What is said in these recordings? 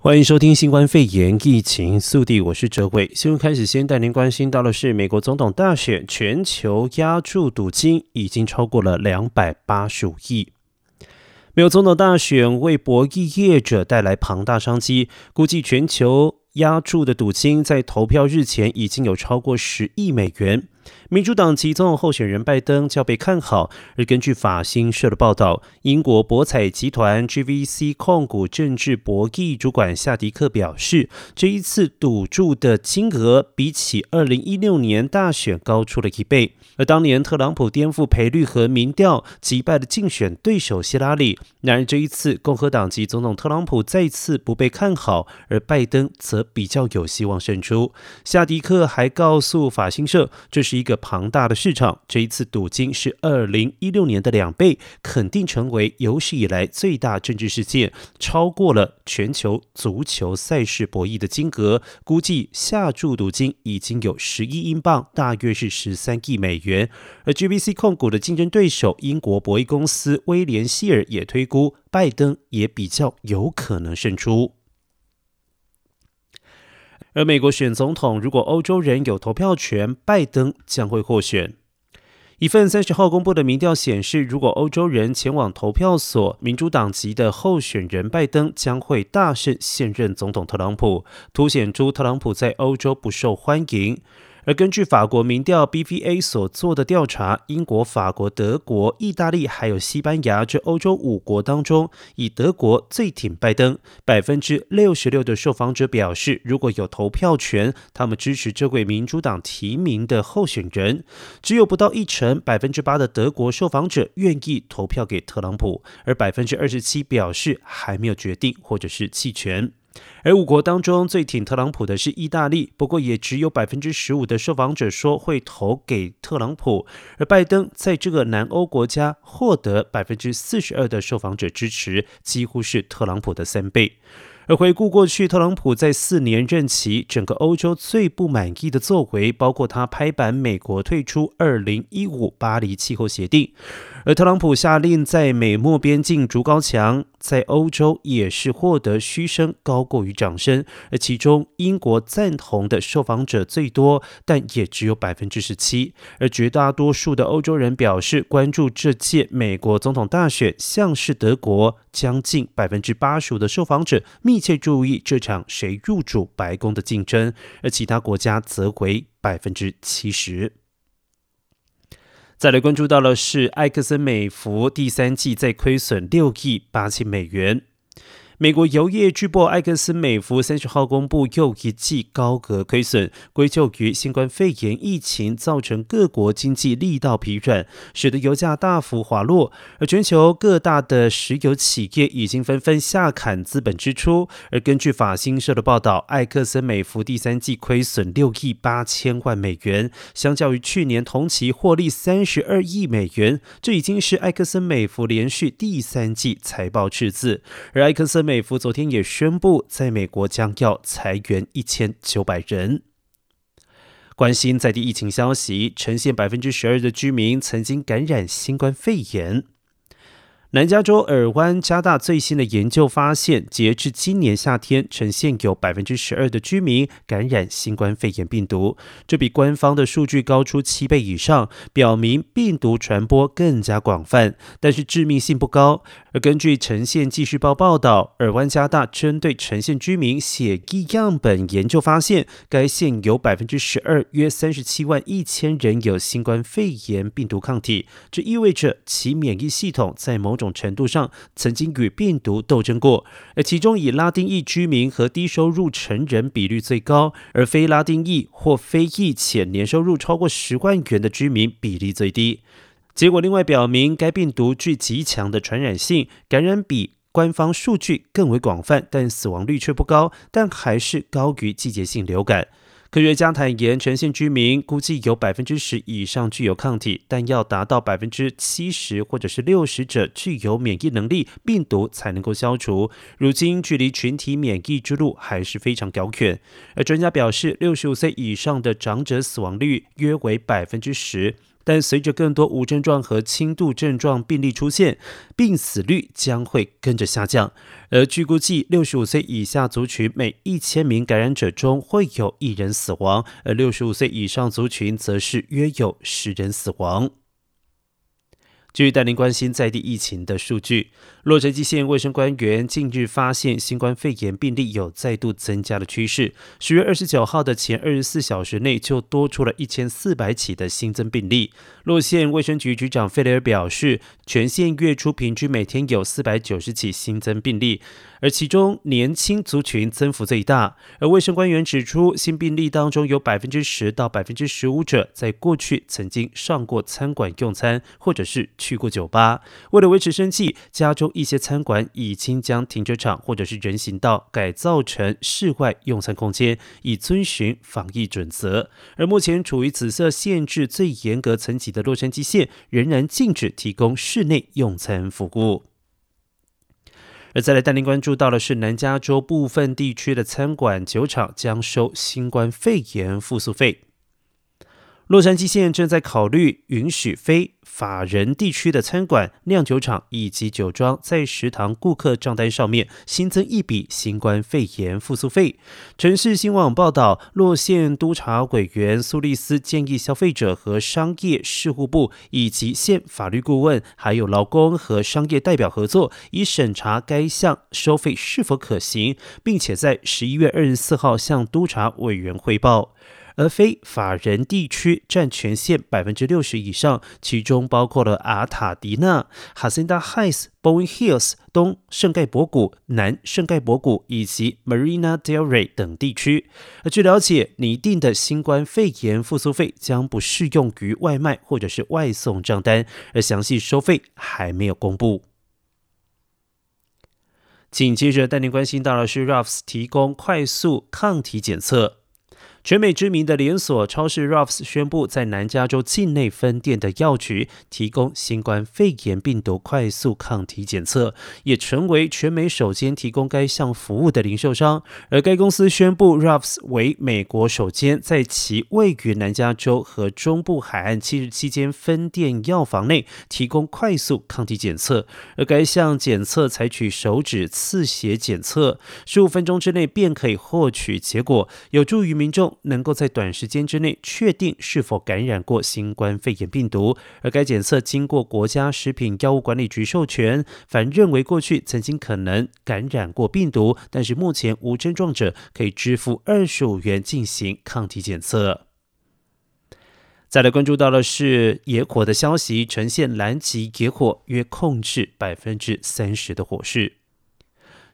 欢迎收听新冠肺炎疫情速递，我是哲伟。新闻开始先带您关心到的是，美国总统大选全球押注赌金已经超过了两百八十五亿。美国总统大选为博弈业者带来庞大商机，估计全球押注的赌金在投票日前已经有超过十亿美元。民主党籍总统候选人拜登较被看好，而根据法新社的报道，英国博彩集团 GVC 控股政治博弈主管夏迪克表示，这一次赌注的金额比起二零一六年大选高出了一倍。而当年特朗普颠覆赔率和民调击败了竞选对手希拉里，然而这一次共和党籍总统特朗普再次不被看好，而拜登则比较有希望胜出。夏迪克还告诉法新社，这是一个。庞大的市场，这一次赌金是二零一六年的两倍，肯定成为有史以来最大政治事件，超过了全球足球赛事博弈的金额。估计下注赌金已经有十一英镑，大约是十三亿美元。而 GBC 控股的竞争对手英国博弈公司威廉希尔也推估，拜登也比较有可能胜出。而美国选总统，如果欧洲人有投票权，拜登将会获选。一份三十号公布的民调显示，如果欧洲人前往投票所，民主党籍的候选人拜登将会大胜现任总统特朗普，凸显出特朗普在欧洲不受欢迎。而根据法国民调 BVA 所做的调查，英国、法国、德国、意大利还有西班牙这欧洲五国当中，以德国最挺拜登。百分之六十六的受访者表示，如果有投票权，他们支持这位民主党提名的候选人。只有不到一成，百分之八的德国受访者愿意投票给特朗普，而百分之二十七表示还没有决定或者是弃权。而五国当中最挺特朗普的是意大利，不过也只有百分之十五的受访者说会投给特朗普。而拜登在这个南欧国家获得百分之四十二的受访者支持，几乎是特朗普的三倍。而回顾过去，特朗普在四年任期，整个欧洲最不满意的作为，包括他拍板美国退出二零一五巴黎气候协定，而特朗普下令在美墨边境筑高墙，在欧洲也是获得嘘声高过于掌声。而其中英国赞同的受访者最多，但也只有百分之十七。而绝大多数的欧洲人表示关注这届美国总统大选，像是德国，将近百分之八十五的受访者密。密切注意这场谁入主白宫的竞争，而其他国家则为百分之七十。再来关注到的是埃克森美孚第三季在亏损六亿八千美元。美国油业巨擘埃克森美孚三十号公布又一季高额亏损，归咎于新冠肺炎疫情造成各国经济力道疲软，使得油价大幅滑落。而全球各大的石油企业已经纷纷下砍资本支出。而根据法新社的报道，埃克森美孚第三季亏损六亿八千万美元，相较于去年同期获利三十二亿美元，这已经是埃克森美孚连续第三季财报赤字。而埃克森美孚昨天也宣布，在美国将要裁员一千九百人。关心在地疫情消息，呈现百分之十二的居民曾经感染新冠肺炎。南加州尔湾加大最新的研究发现，截至今年夏天，呈现有百分之十二的居民感染新冠肺炎病毒，这比官方的数据高出七倍以上，表明病毒传播更加广泛，但是致命性不高。而根据呈现纪事报报道，尔湾加大针对呈现居民血液样本研究发现，该县有百分之十二，约三十七万一千人有新冠肺炎病毒抗体，这意味着其免疫系统在某种程度上曾经与病毒斗争过，而其中以拉丁裔居民和低收入成人比率最高，而非拉丁裔或非裔且年收入超过十万元的居民比例最低。结果另外表明，该病毒具极强的传染性，感染比官方数据更为广泛，但死亡率却不高，但还是高于季节性流感。科学家坦言，全县居民估计有百分之十以上具有抗体，但要达到百分之七十或者是六十者具有免疫能力，病毒才能够消除。如今距离群体免疫之路还是非常遥远。而专家表示，六十五岁以上的长者死亡率约为百分之十。但随着更多无症状和轻度症状病例出现，病死率将会跟着下降。而据估计，六十五岁以下族群每一千名感染者中会有一人死亡，而六十五岁以上族群则是约有十人死亡。据带您关心在地疫情的数据，洛杉矶县卫生官员近日发现新冠肺炎病例有再度增加的趋势。十月二十九号的前二十四小时内就多出了一千四百起的新增病例。洛县卫生局局长费雷尔表示，全县月初平均每天有四百九十起新增病例。而其中年轻族群增幅最大，而卫生官员指出，新病例当中有百分之十到百分之十五者在过去曾经上过餐馆用餐，或者是去过酒吧。为了维持生计，加州一些餐馆已经将停车场或者是人行道改造成室外用餐空间，以遵循防疫准则。而目前处于紫色限制最严格层级的洛杉矶县，仍然禁止提供室内用餐服务。而再来带您关注到的是，南加州部分地区的餐馆、酒厂将收新冠肺炎复苏费。洛杉矶县正在考虑允许非法人地区的餐馆、酿酒厂以及酒庄在食堂顾客账单上面新增一笔新冠肺炎复苏费。城市新闻网报道，洛县督察委员苏利斯建议消费者和商业事务部以及县法律顾问，还有劳工和商业代表合作，以审查该项收费是否可行，并且在十一月二十四号向督察委员汇报。而非法人地区占全县百分之六十以上，其中包括了阿塔迪纳、哈森达 Heights、Bowen Hills、东圣盖博谷、南圣盖博谷以及 Marina Del Rey 等地区。而据了解，拟定的新冠肺炎复苏费将不适用于外卖或者是外送账单，而详细收费还没有公布。紧接着带您关心到的是 Ralphs 提供快速抗体检测。全美知名的连锁超市 Ralphs 宣布，在南加州境内分店的药局提供新冠肺炎病毒快速抗体检测，也成为全美首间提供该项服务的零售商。而该公司宣布，Ralphs 为美国首间在其位于南加州和中部海岸七十七间分店药房内提供快速抗体检测。而该项检测采取手指刺血检测，十五分钟之内便可以获取结果，有助于民众。能够在短时间之内确定是否感染过新冠肺炎病毒，而该检测经过国家食品药物管理局授权。凡认为过去曾经可能感染过病毒，但是目前无症状者，可以支付二十五元进行抗体检测。再来关注到的是野火的消息，呈现蓝旗野火约控制百分之三十的火势。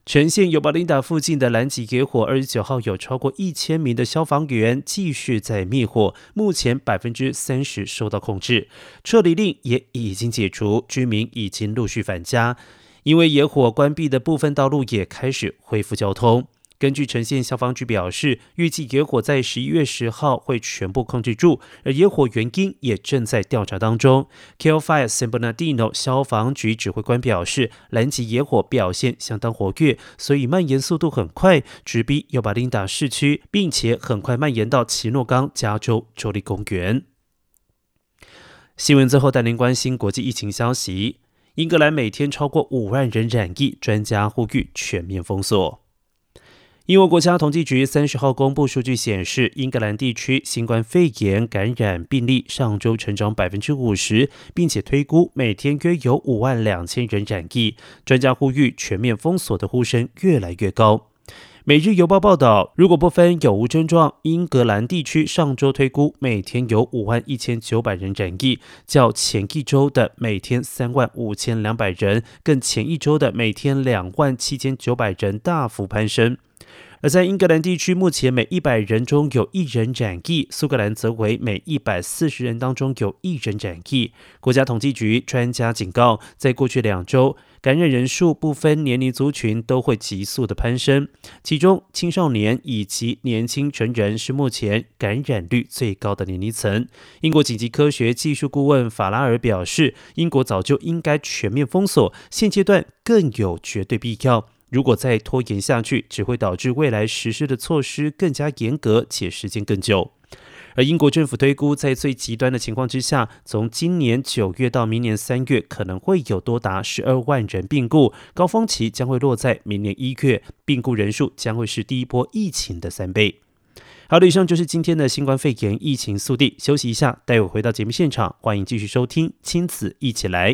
全县尤巴林达附近的南极野火，二十九号有超过一千名的消防员继续在灭火，目前百分之三十受到控制，撤离令也已经解除，居民已经陆续返家，因为野火关闭的部分道路也开始恢复交通。根据城县消防局表示，预计野火在十一月十号会全部控制住，而野火原因也正在调查当中。Cal Fire San Bernardino 消防局指挥官表示，南极野火表现相当活跃，所以蔓延速度很快，直逼尤巴林达市区，并且很快蔓延到奇诺冈加州州立公园。新闻最后带您关心国际疫情消息：英格兰每天超过五万人染疫，专家呼吁全面封锁。英国国家统计局三十号公布数据显示，英格兰地区新冠肺炎感染病例上周成长百分之五十，并且推估每天约有五万两千人染疫。专家呼吁全面封锁的呼声越来越高。每日邮报报道，如果不分有无症状，英格兰地区上周推估每天有五万一千九百人染疫，较前一周的每天三万五千两百人，更前一周的每天两万七千九百人大幅攀升。而在英格兰地区，目前每一百人中有一人染疫；苏格兰则为每一百四十人当中有一人染疫。国家统计局专家警告，在过去两周，感染人数不分年龄族群都会急速的攀升，其中青少年以及年轻成人是目前感染率最高的年龄层。英国紧急科学技术顾问法拉尔表示，英国早就应该全面封锁，现阶段更有绝对必要。如果再拖延下去，只会导致未来实施的措施更加严格且时间更久。而英国政府推估，在最极端的情况之下，从今年九月到明年三月，可能会有多达十二万人病故，高峰期将会落在明年一月，病故人数将会是第一波疫情的三倍。好的，以上就是今天的新冠肺炎疫情速递。休息一下，待会回到节目现场，欢迎继续收听《亲子一起来》。